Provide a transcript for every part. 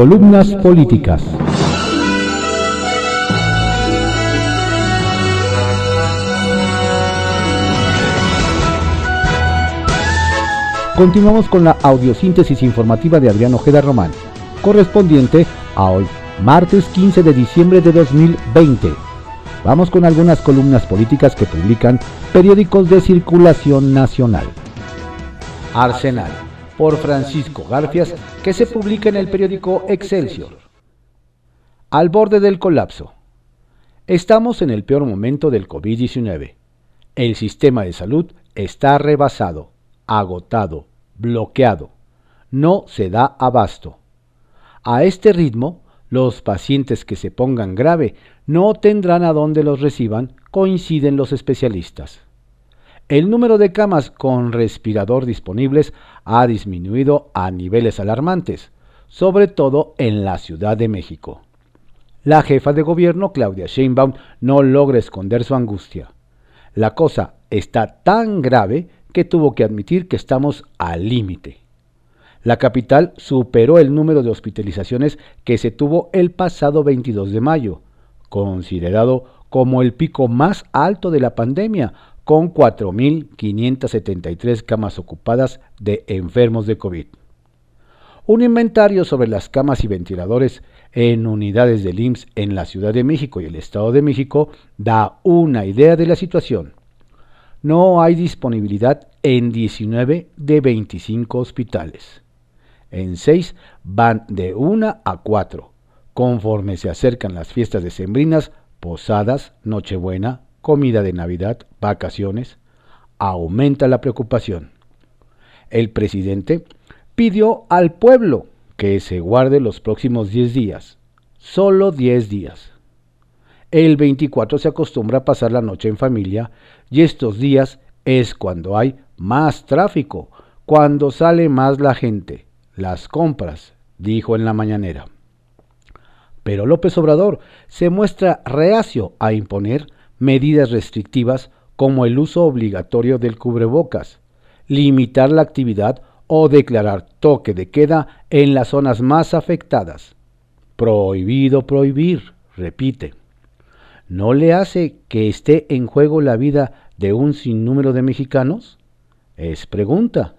Columnas políticas. Continuamos con la audiosíntesis informativa de Adrián Ojeda Román, correspondiente a hoy, martes 15 de diciembre de 2020. Vamos con algunas columnas políticas que publican periódicos de circulación nacional. Arsenal, por Francisco Garfias, que se publica en el periódico Excelsior. Al borde del colapso. Estamos en el peor momento del COVID-19. El sistema de salud está rebasado, agotado, bloqueado. No se da abasto. A este ritmo, los pacientes que se pongan grave no tendrán a dónde los reciban, coinciden los especialistas. El número de camas con respirador disponibles ha disminuido a niveles alarmantes, sobre todo en la Ciudad de México. La jefa de gobierno, Claudia Sheinbaum, no logra esconder su angustia. La cosa está tan grave que tuvo que admitir que estamos al límite. La capital superó el número de hospitalizaciones que se tuvo el pasado 22 de mayo, considerado como el pico más alto de la pandemia, con 4.573 camas ocupadas de enfermos de COVID. Un inventario sobre las camas y ventiladores en unidades del IMSS en la Ciudad de México y el Estado de México da una idea de la situación. No hay disponibilidad en 19 de 25 hospitales. En 6 van de 1 a 4. Conforme se acercan las fiestas decembrinas, posadas, Nochebuena, comida de Navidad, vacaciones, aumenta la preocupación. El presidente pidió al pueblo que se guarde los próximos 10 días, solo 10 días. El 24 se acostumbra a pasar la noche en familia y estos días es cuando hay más tráfico, cuando sale más la gente, las compras, dijo en la mañanera. Pero López Obrador se muestra reacio a imponer medidas restrictivas como el uso obligatorio del cubrebocas, limitar la actividad o declarar toque de queda en las zonas más afectadas. Prohibido prohibir, repite. ¿No le hace que esté en juego la vida de un sinnúmero de mexicanos? Es pregunta.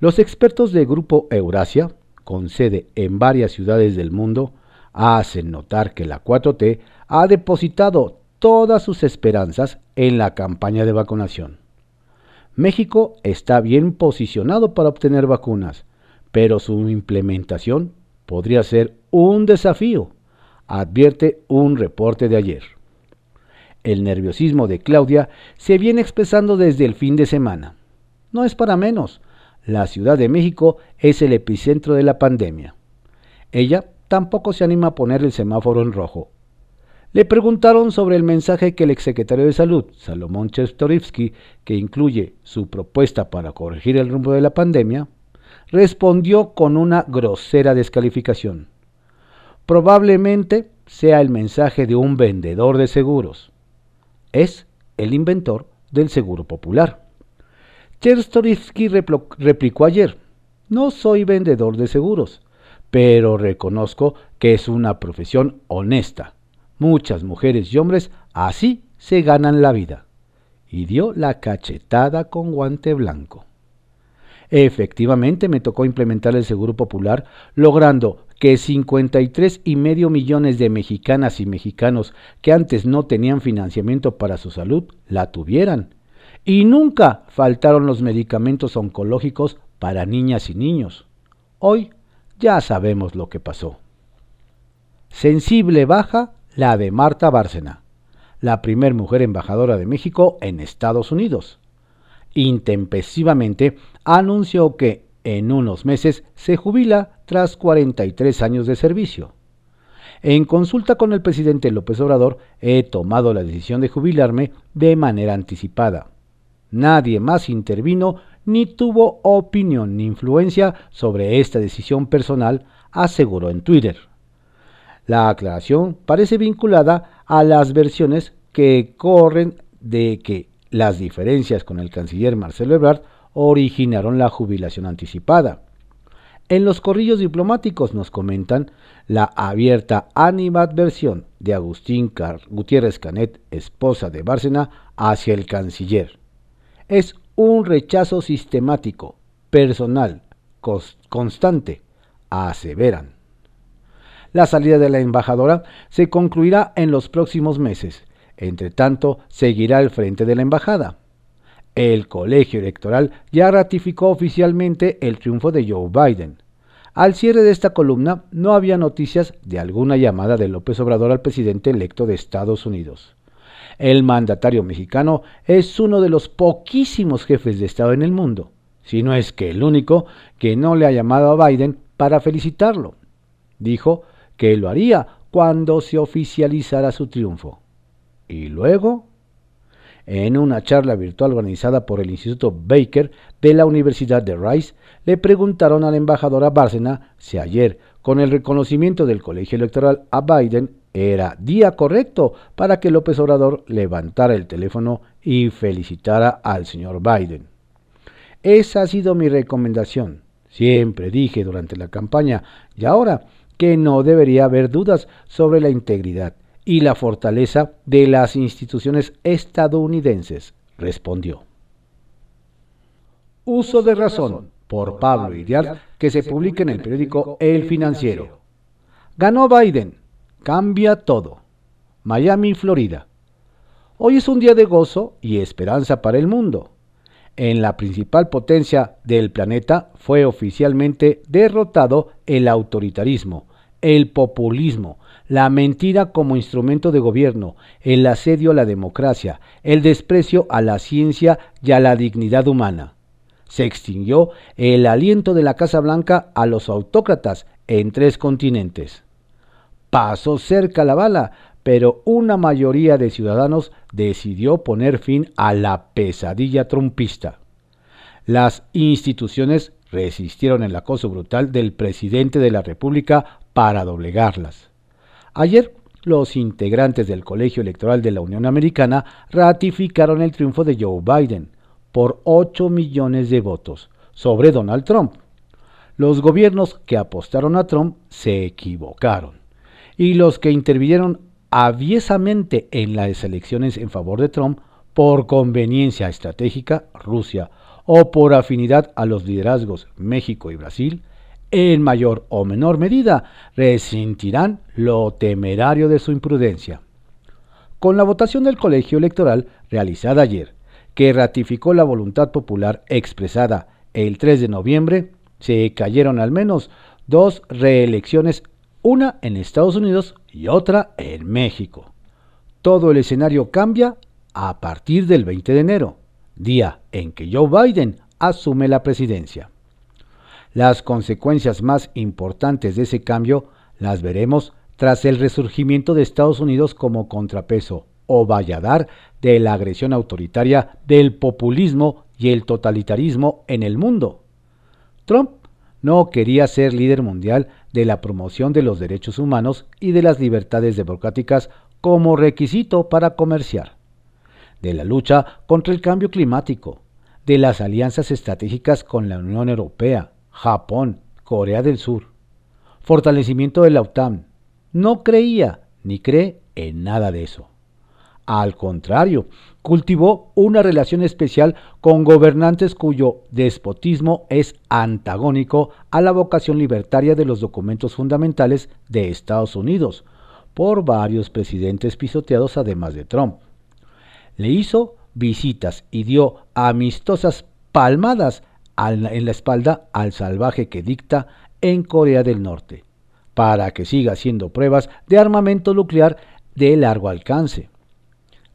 Los expertos del Grupo Eurasia, con sede en varias ciudades del mundo, hacen notar que la 4T ha depositado todas sus esperanzas en la campaña de vacunación. México está bien posicionado para obtener vacunas, pero su implementación podría ser un desafío, advierte un reporte de ayer. El nerviosismo de Claudia se viene expresando desde el fin de semana. No es para menos, la Ciudad de México es el epicentro de la pandemia. Ella tampoco se anima a poner el semáforo en rojo, le preguntaron sobre el mensaje que el exsecretario de Salud, Salomón Chestorivsky, que incluye su propuesta para corregir el rumbo de la pandemia, respondió con una grosera descalificación. Probablemente sea el mensaje de un vendedor de seguros. Es el inventor del seguro popular. Chertorivsky replicó ayer, no soy vendedor de seguros, pero reconozco que es una profesión honesta Muchas mujeres y hombres así se ganan la vida. Y dio la cachetada con guante blanco. Efectivamente me tocó implementar el Seguro Popular, logrando que 53 y medio millones de mexicanas y mexicanos que antes no tenían financiamiento para su salud la tuvieran. Y nunca faltaron los medicamentos oncológicos para niñas y niños. Hoy ya sabemos lo que pasó. Sensible baja la de Marta Bárcena, la primer mujer embajadora de México en Estados Unidos. Intempestivamente anunció que en unos meses se jubila tras 43 años de servicio. En consulta con el presidente López Obrador, he tomado la decisión de jubilarme de manera anticipada. Nadie más intervino ni tuvo opinión ni influencia sobre esta decisión personal, aseguró en Twitter. La aclaración parece vinculada a las versiones que corren de que las diferencias con el canciller Marcelo Ebrard originaron la jubilación anticipada. En los corrillos diplomáticos nos comentan la abierta animadversión de Agustín Gutiérrez Canet, esposa de Bárcena, hacia el canciller. Es un rechazo sistemático, personal, constante, aseveran. La salida de la embajadora se concluirá en los próximos meses. Entre tanto, seguirá el frente de la embajada. El colegio electoral ya ratificó oficialmente el triunfo de Joe Biden. Al cierre de esta columna no había noticias de alguna llamada de López Obrador al presidente electo de Estados Unidos. El mandatario mexicano es uno de los poquísimos jefes de Estado en el mundo, si no es que el único que no le ha llamado a Biden para felicitarlo. Dijo que lo haría cuando se oficializara su triunfo. Y luego, en una charla virtual organizada por el Instituto Baker de la Universidad de Rice, le preguntaron a la embajadora Bárcena si ayer, con el reconocimiento del colegio electoral a Biden, era día correcto para que López Obrador levantara el teléfono y felicitara al señor Biden. Esa ha sido mi recomendación. Siempre dije durante la campaña y ahora que no debería haber dudas sobre la integridad y la fortaleza de las instituciones estadounidenses, respondió. Uso de razón por Pablo Iriart que se publica en el periódico El Financiero. Ganó Biden. Cambia todo. Miami, Florida. Hoy es un día de gozo y esperanza para el mundo. En la principal potencia del planeta fue oficialmente derrotado el autoritarismo, el populismo, la mentira como instrumento de gobierno, el asedio a la democracia, el desprecio a la ciencia y a la dignidad humana. Se extinguió el aliento de la Casa Blanca a los autócratas en tres continentes. Pasó cerca la bala, pero una mayoría de ciudadanos decidió poner fin a la pesadilla trumpista. Las instituciones resistieron el acoso brutal del presidente de la República para doblegarlas. Ayer, los integrantes del Colegio Electoral de la Unión Americana ratificaron el triunfo de Joe Biden, por 8 millones de votos sobre Donald Trump. Los gobiernos que apostaron a Trump se equivocaron y los que intervinieron aviesamente en las elecciones en favor de Trump por conveniencia estratégica, Rusia, o por afinidad a los liderazgos México y Brasil, en mayor o menor medida resentirán lo temerario de su imprudencia. Con la votación del colegio electoral realizada ayer, que ratificó la voluntad popular expresada el 3 de noviembre, se cayeron al menos dos reelecciones, una en Estados Unidos y otra en México. Todo el escenario cambia a partir del 20 de enero, día en que Joe Biden asume la presidencia. Las consecuencias más importantes de ese cambio las veremos tras el resurgimiento de Estados Unidos como contrapeso o valladar de la agresión autoritaria del populismo y el totalitarismo en el mundo. Trump no quería ser líder mundial de la promoción de los derechos humanos y de las libertades democráticas como requisito para comerciar, de la lucha contra el cambio climático, de las alianzas estratégicas con la Unión Europea, Japón, Corea del Sur, fortalecimiento de la OTAN. No creía ni cree en nada de eso. Al contrario, cultivó una relación especial con gobernantes cuyo despotismo es antagónico a la vocación libertaria de los documentos fundamentales de Estados Unidos, por varios presidentes pisoteados además de Trump. Le hizo visitas y dio amistosas palmadas en la espalda al salvaje que dicta en Corea del Norte, para que siga haciendo pruebas de armamento nuclear de largo alcance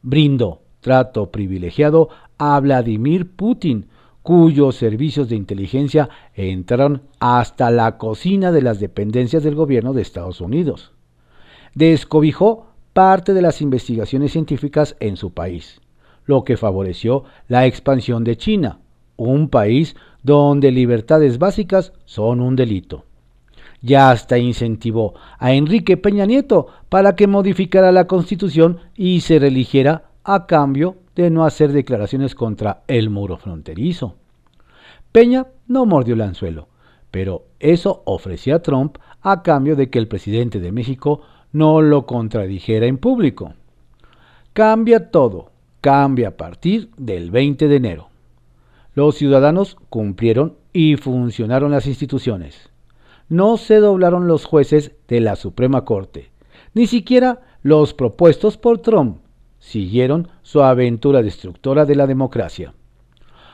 brindó trato privilegiado a Vladimir Putin, cuyos servicios de inteligencia entraron hasta la cocina de las dependencias del gobierno de Estados Unidos. Descobijó parte de las investigaciones científicas en su país, lo que favoreció la expansión de China, un país donde libertades básicas son un delito. Ya hasta incentivó a Enrique Peña Nieto para que modificara la constitución y se religiera a cambio de no hacer declaraciones contra el muro fronterizo. Peña no mordió el anzuelo, pero eso ofrecía Trump a cambio de que el presidente de México no lo contradijera en público. Cambia todo, cambia a partir del 20 de enero. Los ciudadanos cumplieron y funcionaron las instituciones. No se doblaron los jueces de la Suprema Corte, ni siquiera los propuestos por Trump siguieron su aventura destructora de la democracia.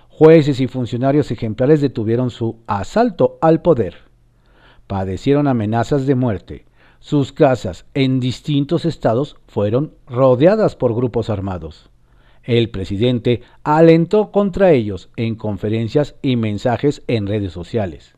Jueces y funcionarios ejemplares detuvieron su asalto al poder. Padecieron amenazas de muerte. Sus casas en distintos estados fueron rodeadas por grupos armados. El presidente alentó contra ellos en conferencias y mensajes en redes sociales.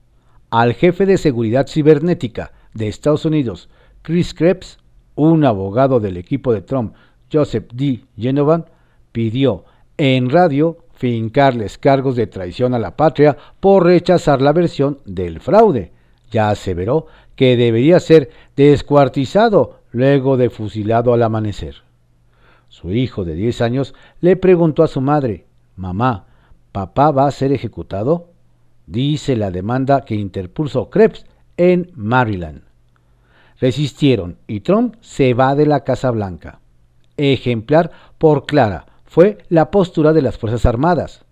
Al jefe de seguridad cibernética de Estados Unidos, Chris Krebs, un abogado del equipo de Trump, Joseph D. Genovan, pidió en radio fincarles cargos de traición a la patria por rechazar la versión del fraude. Ya aseveró que debería ser descuartizado luego de fusilado al amanecer. Su hijo de 10 años le preguntó a su madre, Mamá, ¿papá va a ser ejecutado? Dice la demanda que interpuso Krebs en Maryland. Resistieron y Trump se va de la Casa Blanca. Ejemplar por clara fue la postura de las Fuerzas Armadas.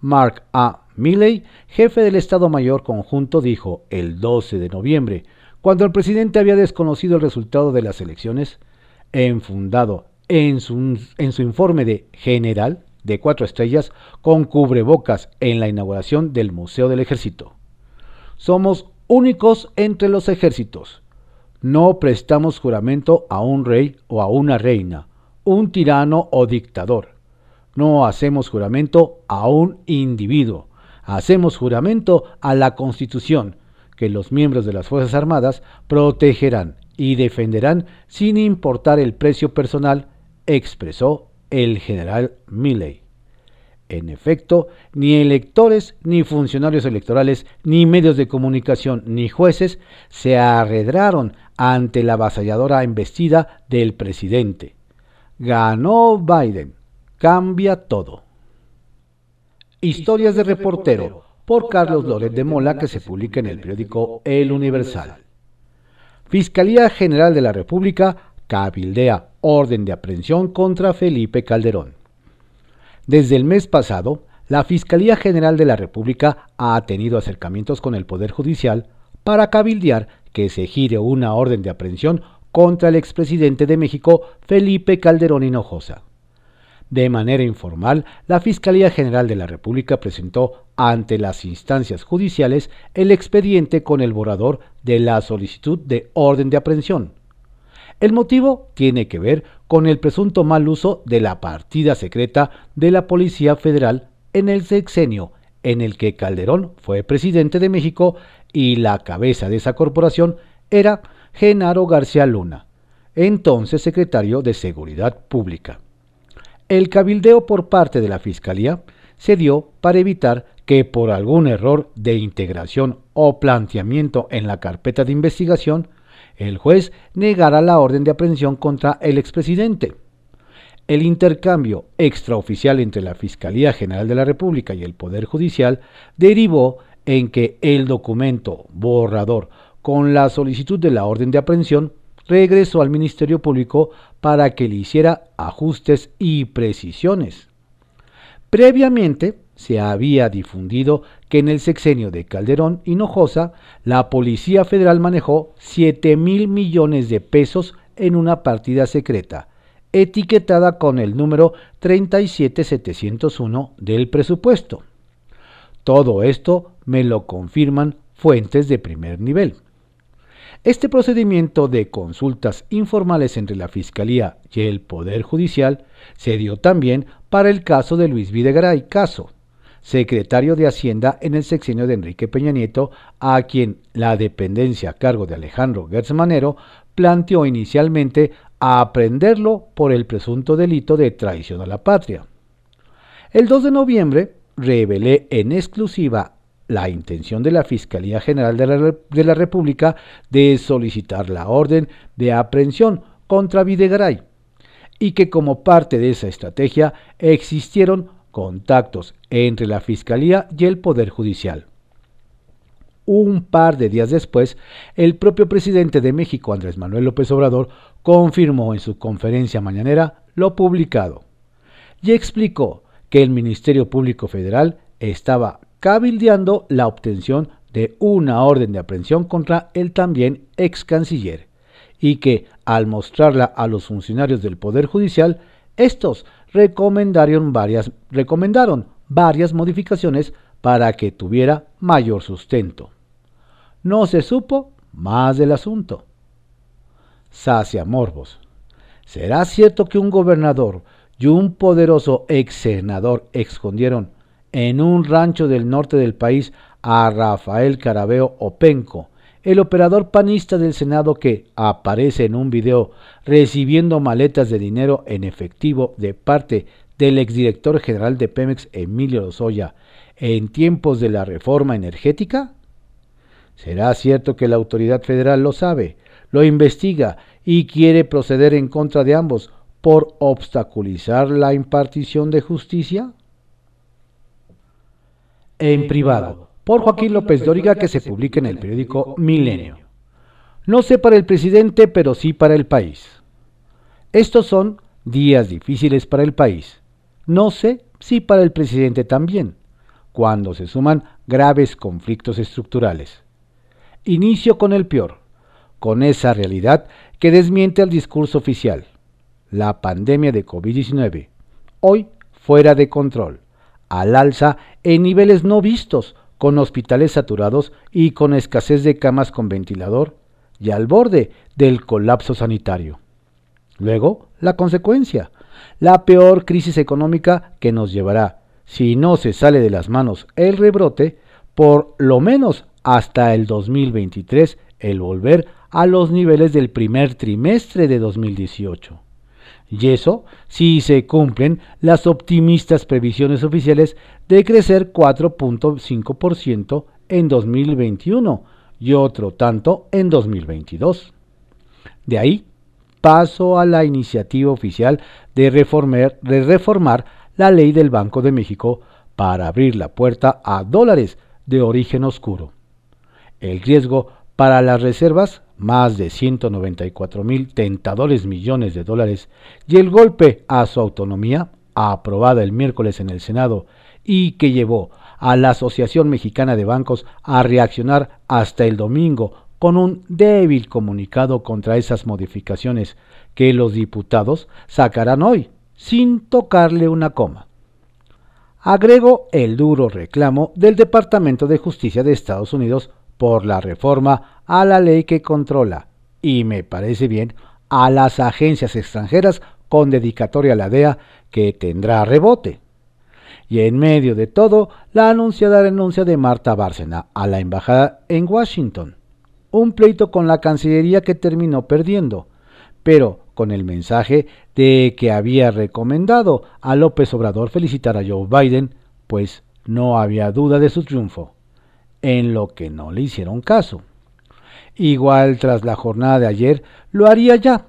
Mark A. Milley, jefe del Estado Mayor Conjunto, dijo el 12 de noviembre, cuando el presidente había desconocido el resultado de las elecciones, enfundado en su, en su informe de general de cuatro estrellas con cubrebocas en la inauguración del Museo del Ejército. Somos únicos entre los ejércitos. No prestamos juramento a un rey o a una reina, un tirano o dictador. No hacemos juramento a un individuo. Hacemos juramento a la Constitución, que los miembros de las Fuerzas Armadas protegerán y defenderán sin importar el precio personal expresó el general Milley. En efecto, ni electores, ni funcionarios electorales, ni medios de comunicación, ni jueces se arredraron ante la avasalladora embestida del presidente. Ganó Biden. Cambia todo. Historias de reportero por Carlos Loret de Mola que se publica en el periódico El Universal. Fiscalía General de la República cabildea orden de aprehensión contra Felipe Calderón. Desde el mes pasado, la Fiscalía General de la República ha tenido acercamientos con el Poder Judicial para cabildear que se gire una orden de aprehensión contra el expresidente de México, Felipe Calderón Hinojosa. De manera informal, la Fiscalía General de la República presentó ante las instancias judiciales el expediente con el borrador de la solicitud de orden de aprehensión, el motivo tiene que ver con el presunto mal uso de la partida secreta de la Policía Federal en el sexenio en el que Calderón fue presidente de México y la cabeza de esa corporación era Genaro García Luna, entonces secretario de Seguridad Pública. El cabildeo por parte de la Fiscalía se dio para evitar que por algún error de integración o planteamiento en la carpeta de investigación el juez negará la orden de aprehensión contra el expresidente. El intercambio extraoficial entre la Fiscalía General de la República y el Poder Judicial derivó en que el documento borrador con la solicitud de la orden de aprehensión regresó al Ministerio Público para que le hiciera ajustes y precisiones. Previamente, se había difundido que en el sexenio de Calderón Hinojosa, la Policía Federal manejó 7 mil millones de pesos en una partida secreta, etiquetada con el número 37701 del presupuesto. Todo esto me lo confirman fuentes de primer nivel. Este procedimiento de consultas informales entre la Fiscalía y el Poder Judicial se dio también para el caso de Luis Videgaray Caso, secretario de Hacienda en el sexenio de Enrique Peña Nieto, a quien la dependencia a cargo de Alejandro Gertz Manero planteó inicialmente a aprenderlo por el presunto delito de traición a la patria. El 2 de noviembre revelé en exclusiva la intención de la Fiscalía General de la, de la República de solicitar la orden de aprehensión contra Videgaray y que como parte de esa estrategia existieron contactos entre la Fiscalía y el Poder Judicial. un par de días después, el propio presidente de México, Andrés Manuel López Obrador, confirmó en su conferencia mañanera lo publicado y explicó que el Ministerio Público Federal estaba cabildeando la obtención de una orden de aprehensión contra el también ex canciller y que, al mostrarla a los funcionarios del Poder Judicial, estos recomendaron varias, recomendaron varias modificaciones para que tuviera mayor sustento. No se supo más del asunto. Sacia Morbos. ¿Será cierto que un gobernador y un poderoso ex senador escondieron en un rancho del norte del país a Rafael Carabeo Openco, el operador panista del Senado que aparece en un video recibiendo maletas de dinero en efectivo de parte del exdirector general de Pemex Emilio Lozoya en tiempos de la reforma energética? ¿Será cierto que la autoridad federal lo sabe, lo investiga y quiere proceder en contra de ambos por obstaculizar la impartición de justicia? En privado por Joaquín López Dóriga que se publica en el periódico Milenio. No sé para el presidente, pero sí para el país. Estos son días difíciles para el país. No sé si para el presidente también, cuando se suman graves conflictos estructurales. Inicio con el peor, con esa realidad que desmiente el discurso oficial. La pandemia de COVID-19, hoy fuera de control, al alza en niveles no vistos con hospitales saturados y con escasez de camas con ventilador y al borde del colapso sanitario. Luego, la consecuencia, la peor crisis económica que nos llevará, si no se sale de las manos el rebrote, por lo menos hasta el 2023, el volver a los niveles del primer trimestre de 2018. Y eso si se cumplen las optimistas previsiones oficiales de crecer 4.5% en 2021 y otro tanto en 2022. De ahí paso a la iniciativa oficial de reformar, de reformar la ley del Banco de México para abrir la puerta a dólares de origen oscuro. El riesgo para las reservas más de 194 mil tentadores millones de dólares, y el golpe a su autonomía, aprobada el miércoles en el Senado, y que llevó a la Asociación Mexicana de Bancos a reaccionar hasta el domingo con un débil comunicado contra esas modificaciones que los diputados sacarán hoy, sin tocarle una coma. Agrego el duro reclamo del Departamento de Justicia de Estados Unidos por la reforma a la ley que controla, y me parece bien, a las agencias extranjeras con dedicatoria a la DEA que tendrá rebote. Y en medio de todo, la anunciada renuncia de Marta Bárcena a la embajada en Washington. Un pleito con la Cancillería que terminó perdiendo, pero con el mensaje de que había recomendado a López Obrador felicitar a Joe Biden, pues no había duda de su triunfo, en lo que no le hicieron caso. Igual tras la jornada de ayer lo haría ya.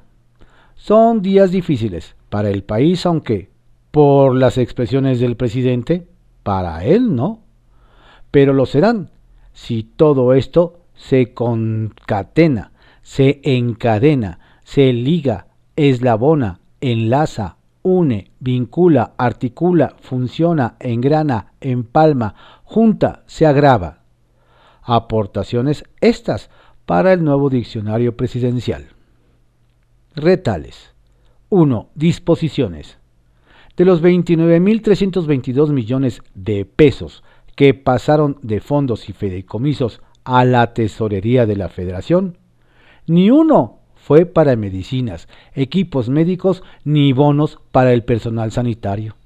Son días difíciles para el país, aunque, por las expresiones del presidente, para él no. Pero lo serán si todo esto se concatena, se encadena, se liga, eslabona, enlaza, une, vincula, articula, funciona, engrana, empalma, junta, se agrava. Aportaciones estas para el nuevo diccionario presidencial. Retales. 1. Disposiciones. De los 29.322 millones de pesos que pasaron de fondos y fideicomisos a la tesorería de la federación, ni uno fue para medicinas, equipos médicos ni bonos para el personal sanitario.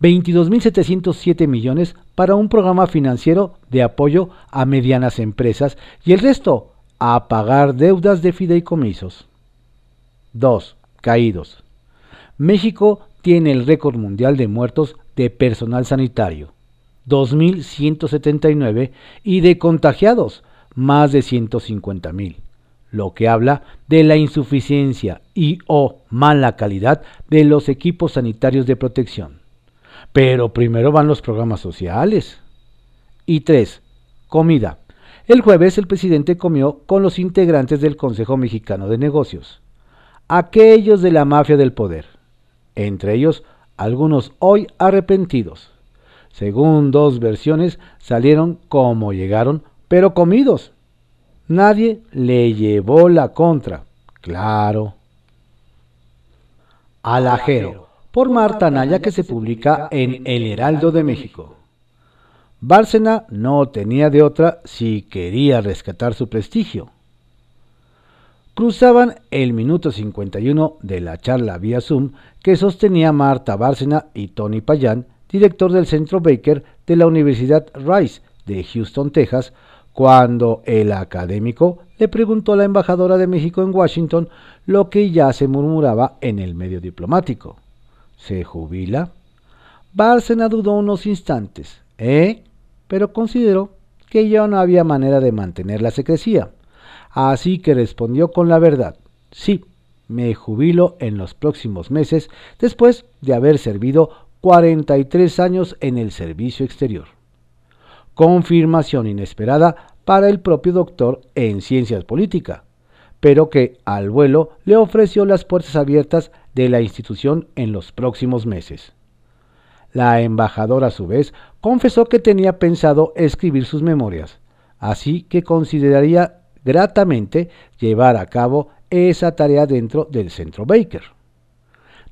22.707 millones para un programa financiero de apoyo a medianas empresas y el resto a pagar deudas de fideicomisos. 2. Caídos. México tiene el récord mundial de muertos de personal sanitario, 2.179, y de contagiados, más de 150.000, lo que habla de la insuficiencia y o mala calidad de los equipos sanitarios de protección. Pero primero van los programas sociales. Y 3. Comida. El jueves el presidente comió con los integrantes del Consejo Mexicano de Negocios, aquellos de la mafia del poder, entre ellos algunos hoy arrepentidos. Según dos versiones, salieron como llegaron, pero comidos. Nadie le llevó la contra, claro. Alajero, por Marta Naya, que se publica en El Heraldo de México. Bárcena no tenía de otra si quería rescatar su prestigio. Cruzaban el minuto 51 de la charla vía Zoom que sostenía Marta Bárcena y Tony Payán, director del Centro Baker de la Universidad Rice de Houston, Texas, cuando el académico le preguntó a la embajadora de México en Washington lo que ya se murmuraba en el medio diplomático. ¿Se jubila? Bárcena dudó unos instantes, ¿eh? Pero consideró que ya no había manera de mantener la secrecía. Así que respondió con la verdad. Sí, me jubilo en los próximos meses después de haber servido 43 años en el servicio exterior confirmación inesperada para el propio doctor en ciencias políticas, pero que al vuelo le ofreció las puertas abiertas de la institución en los próximos meses. La embajadora a su vez confesó que tenía pensado escribir sus memorias, así que consideraría gratamente llevar a cabo esa tarea dentro del Centro Baker.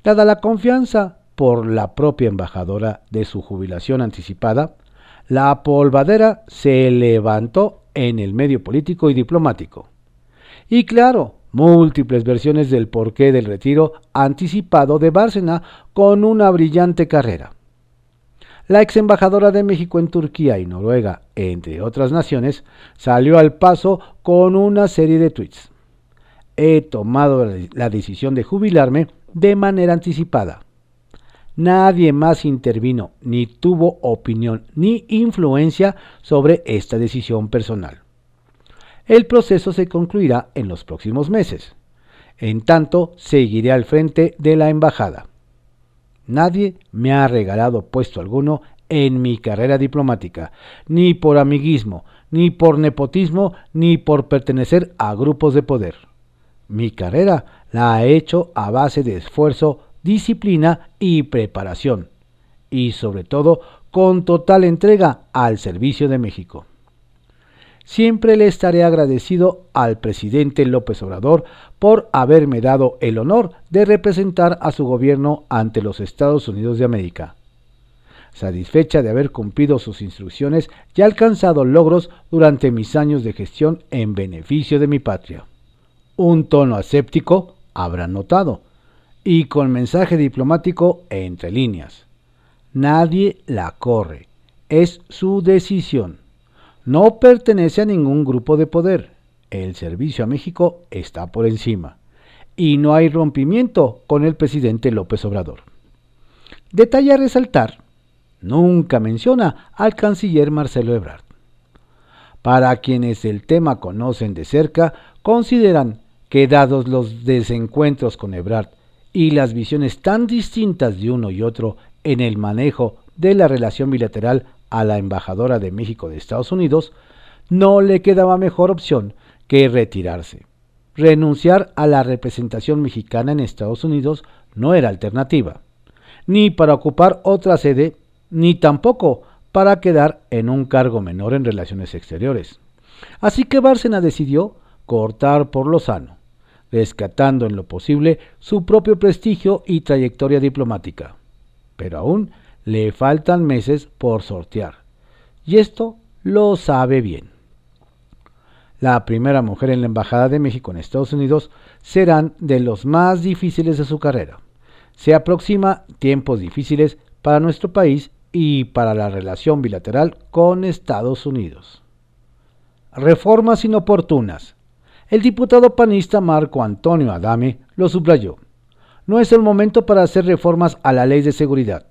Dada la confianza por la propia embajadora de su jubilación anticipada, la polvadera se levantó en el medio político y diplomático. Y claro, múltiples versiones del porqué del retiro anticipado de Bárcena con una brillante carrera. La ex embajadora de México en Turquía y Noruega, entre otras naciones, salió al paso con una serie de tweets. He tomado la decisión de jubilarme de manera anticipada. Nadie más intervino, ni tuvo opinión, ni influencia sobre esta decisión personal. El proceso se concluirá en los próximos meses. En tanto, seguiré al frente de la embajada. Nadie me ha regalado puesto alguno en mi carrera diplomática, ni por amiguismo, ni por nepotismo, ni por pertenecer a grupos de poder. Mi carrera la he hecho a base de esfuerzo disciplina y preparación, y sobre todo con total entrega al servicio de México. Siempre le estaré agradecido al presidente López Obrador por haberme dado el honor de representar a su gobierno ante los Estados Unidos de América. Satisfecha de haber cumplido sus instrucciones y alcanzado logros durante mis años de gestión en beneficio de mi patria. Un tono aséptico habrá notado, y con mensaje diplomático entre líneas. Nadie la corre, es su decisión. No pertenece a ningún grupo de poder. El servicio a México está por encima. Y no hay rompimiento con el presidente López Obrador. Detalle a resaltar, nunca menciona al canciller Marcelo Ebrard. Para quienes el tema conocen de cerca, consideran que dados los desencuentros con Ebrard y las visiones tan distintas de uno y otro en el manejo de la relación bilateral a la embajadora de México de Estados Unidos, no le quedaba mejor opción que retirarse. Renunciar a la representación mexicana en Estados Unidos no era alternativa, ni para ocupar otra sede, ni tampoco para quedar en un cargo menor en relaciones exteriores. Así que Bárcena decidió cortar por lo sano rescatando en lo posible su propio prestigio y trayectoria diplomática. Pero aún le faltan meses por sortear, y esto lo sabe bien. La primera mujer en la Embajada de México en Estados Unidos serán de los más difíciles de su carrera. Se aproxima tiempos difíciles para nuestro país y para la relación bilateral con Estados Unidos. Reformas inoportunas, el diputado panista Marco Antonio Adame lo subrayó. No es el momento para hacer reformas a la ley de seguridad.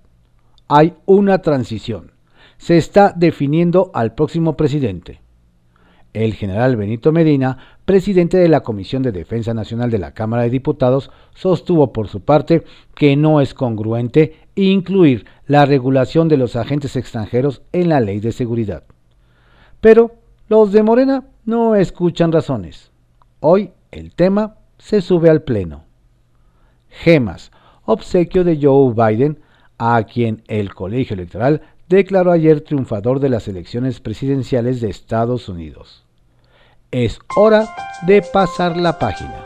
Hay una transición. Se está definiendo al próximo presidente. El general Benito Medina, presidente de la Comisión de Defensa Nacional de la Cámara de Diputados, sostuvo por su parte que no es congruente incluir la regulación de los agentes extranjeros en la ley de seguridad. Pero Los de Morena no escuchan razones. Hoy el tema se sube al pleno. Gemas, obsequio de Joe Biden, a quien el colegio electoral declaró ayer triunfador de las elecciones presidenciales de Estados Unidos. Es hora de pasar la página.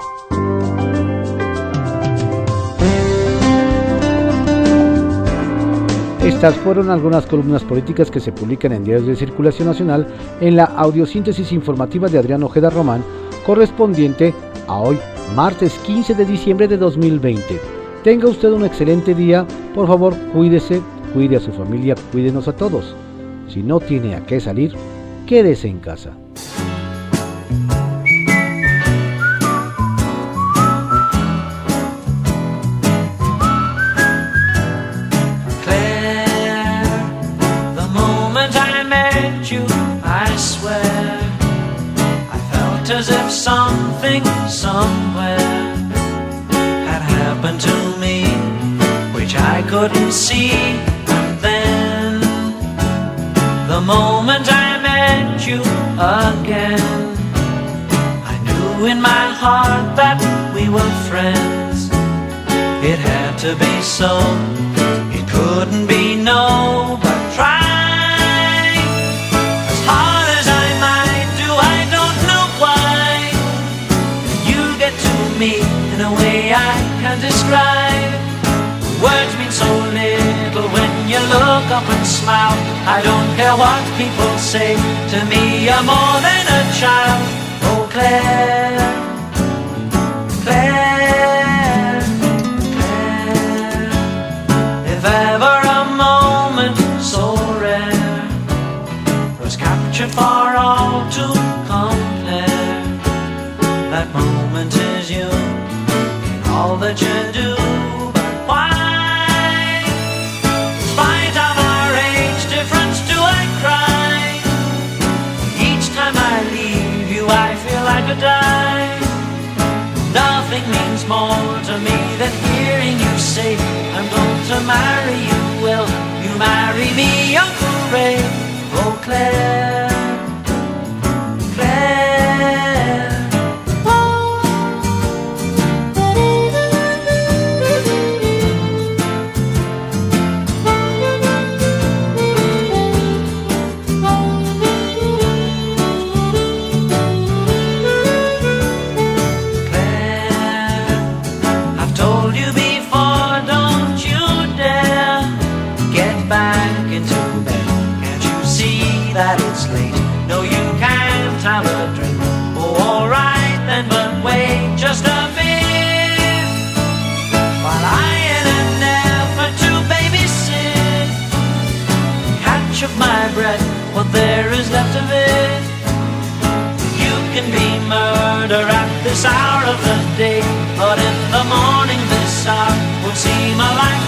Estas fueron algunas columnas políticas que se publican en diarios de circulación nacional en la audiosíntesis informativa de Adrián Ojeda Román, correspondiente a hoy, martes 15 de diciembre de 2020. Tenga usted un excelente día, por favor cuídese, cuide a su familia, cuídenos a todos. Si no tiene a qué salir, quédese en casa. as if something somewhere happened to me, which I couldn't see. And then, the moment I met you again, I knew in my heart that we were friends. It had to be so, it couldn't be no, look up and smile. I don't care what people say to me, you're more than a child. Oh, Claire, Claire, Claire. If ever a moment so rare was captured for all to compare, that moment is you all that you do. To me than hearing you say, I'm going to marry you. Will you marry me, Uncle Ray? Oh. Claire. Told you before, don't you dare get back into bed. Can't you see that it's late? No, you can't have a drink. Oh, alright then, but wait just a bit. While I, to babysit, catch my breath, what there is left of it. You can be murder at this hour of the day, but in the morning star see my life.